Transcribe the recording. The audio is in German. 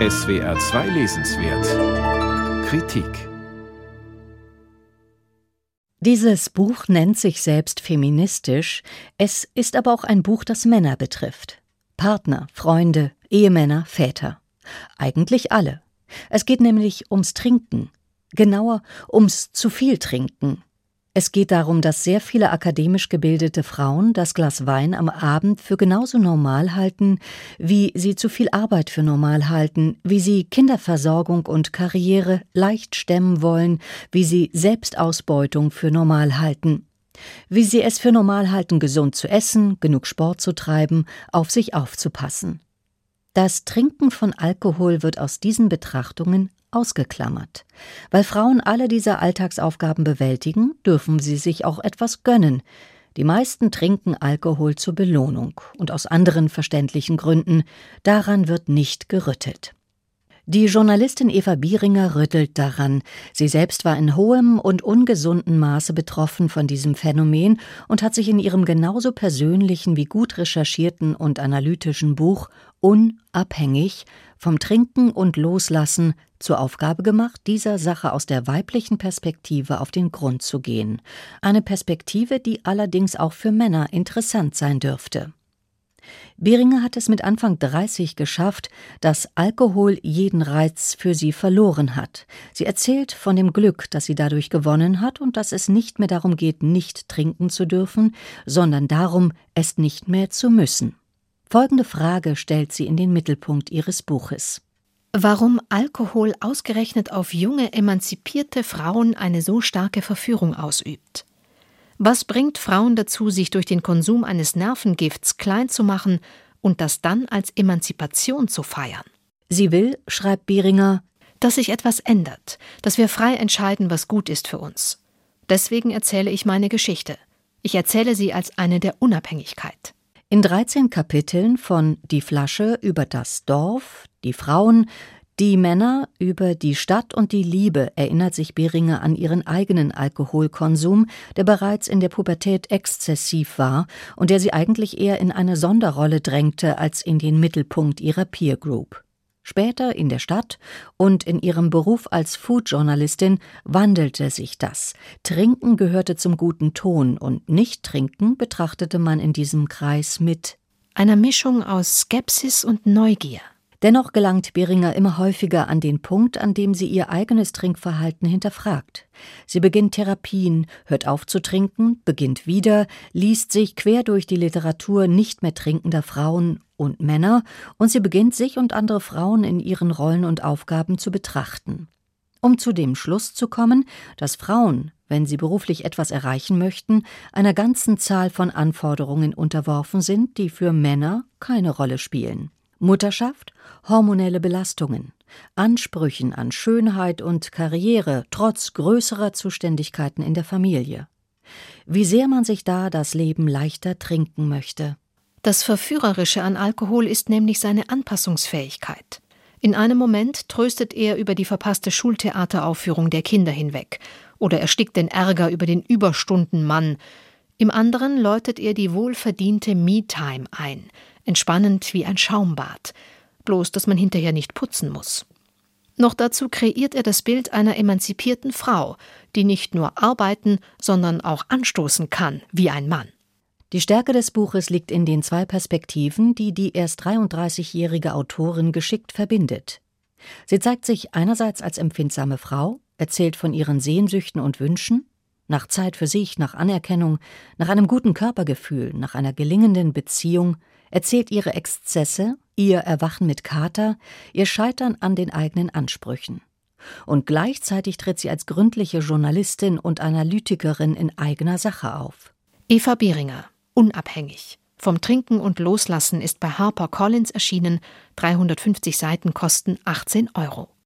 SWR 2 Lesenswert Kritik Dieses Buch nennt sich selbst feministisch, es ist aber auch ein Buch, das Männer betrifft. Partner, Freunde, Ehemänner, Väter. Eigentlich alle. Es geht nämlich ums Trinken. Genauer ums zu viel Trinken. Es geht darum, dass sehr viele akademisch gebildete Frauen das Glas Wein am Abend für genauso normal halten, wie sie zu viel Arbeit für normal halten, wie sie Kinderversorgung und Karriere leicht stemmen wollen, wie sie Selbstausbeutung für normal halten, wie sie es für normal halten, gesund zu essen, genug Sport zu treiben, auf sich aufzupassen. Das Trinken von Alkohol wird aus diesen Betrachtungen ausgeklammert. Weil Frauen alle diese Alltagsaufgaben bewältigen, dürfen sie sich auch etwas gönnen. Die meisten trinken Alkohol zur Belohnung und aus anderen verständlichen Gründen. Daran wird nicht gerüttelt. Die Journalistin Eva Bieringer rüttelt daran. Sie selbst war in hohem und ungesunden Maße betroffen von diesem Phänomen und hat sich in ihrem genauso persönlichen wie gut recherchierten und analytischen Buch Unabhängig vom Trinken und Loslassen zur Aufgabe gemacht, dieser Sache aus der weiblichen Perspektive auf den Grund zu gehen. Eine Perspektive, die allerdings auch für Männer interessant sein dürfte. Beringer hat es mit Anfang 30 geschafft, dass Alkohol jeden Reiz für sie verloren hat. Sie erzählt von dem Glück, das sie dadurch gewonnen hat und dass es nicht mehr darum geht, nicht trinken zu dürfen, sondern darum, es nicht mehr zu müssen. Folgende Frage stellt sie in den Mittelpunkt ihres Buches. Warum Alkohol ausgerechnet auf junge, emanzipierte Frauen eine so starke Verführung ausübt. Was bringt Frauen dazu, sich durch den Konsum eines Nervengifts klein zu machen und das dann als Emanzipation zu feiern? Sie will, schreibt Bieringer, dass sich etwas ändert, dass wir frei entscheiden, was gut ist für uns. Deswegen erzähle ich meine Geschichte. Ich erzähle sie als eine der Unabhängigkeit. In 13 Kapiteln von Die Flasche über das Dorf, die Frauen, die Männer über die Stadt und die Liebe erinnert sich Beringer an ihren eigenen Alkoholkonsum, der bereits in der Pubertät exzessiv war und der sie eigentlich eher in eine Sonderrolle drängte als in den Mittelpunkt ihrer Peer Group. Später in der Stadt und in ihrem Beruf als Foodjournalistin wandelte sich das. Trinken gehörte zum guten Ton und Nicht-Trinken betrachtete man in diesem Kreis mit einer Mischung aus Skepsis und Neugier. Dennoch gelangt Beringer immer häufiger an den Punkt, an dem sie ihr eigenes Trinkverhalten hinterfragt. Sie beginnt Therapien, hört auf zu trinken, beginnt wieder, liest sich quer durch die Literatur nicht mehr trinkender Frauen und Männer und sie beginnt sich und andere Frauen in ihren Rollen und Aufgaben zu betrachten. Um zu dem Schluss zu kommen, dass Frauen, wenn sie beruflich etwas erreichen möchten, einer ganzen Zahl von Anforderungen unterworfen sind, die für Männer keine Rolle spielen. Mutterschaft, hormonelle Belastungen, Ansprüchen an Schönheit und Karriere trotz größerer Zuständigkeiten in der Familie. Wie sehr man sich da das Leben leichter trinken möchte. Das Verführerische an Alkohol ist nämlich seine Anpassungsfähigkeit. In einem Moment tröstet er über die verpasste Schultheateraufführung der Kinder hinweg oder erstickt den Ärger über den Überstundenmann. Im anderen läutet er die wohlverdiente Me-Time ein, entspannend wie ein Schaumbad, bloß dass man hinterher nicht putzen muss. Noch dazu kreiert er das Bild einer emanzipierten Frau, die nicht nur arbeiten, sondern auch anstoßen kann wie ein Mann. Die Stärke des Buches liegt in den zwei Perspektiven, die die erst 33-jährige Autorin geschickt verbindet. Sie zeigt sich einerseits als empfindsame Frau, erzählt von ihren Sehnsüchten und Wünschen, nach Zeit für sich, nach Anerkennung, nach einem guten Körpergefühl, nach einer gelingenden Beziehung, erzählt ihre Exzesse, ihr Erwachen mit Kater, ihr Scheitern an den eigenen Ansprüchen. Und gleichzeitig tritt sie als gründliche Journalistin und Analytikerin in eigener Sache auf. Eva Behringer, unabhängig. Vom Trinken und Loslassen ist bei Harper Collins erschienen. 350 Seiten kosten 18 Euro.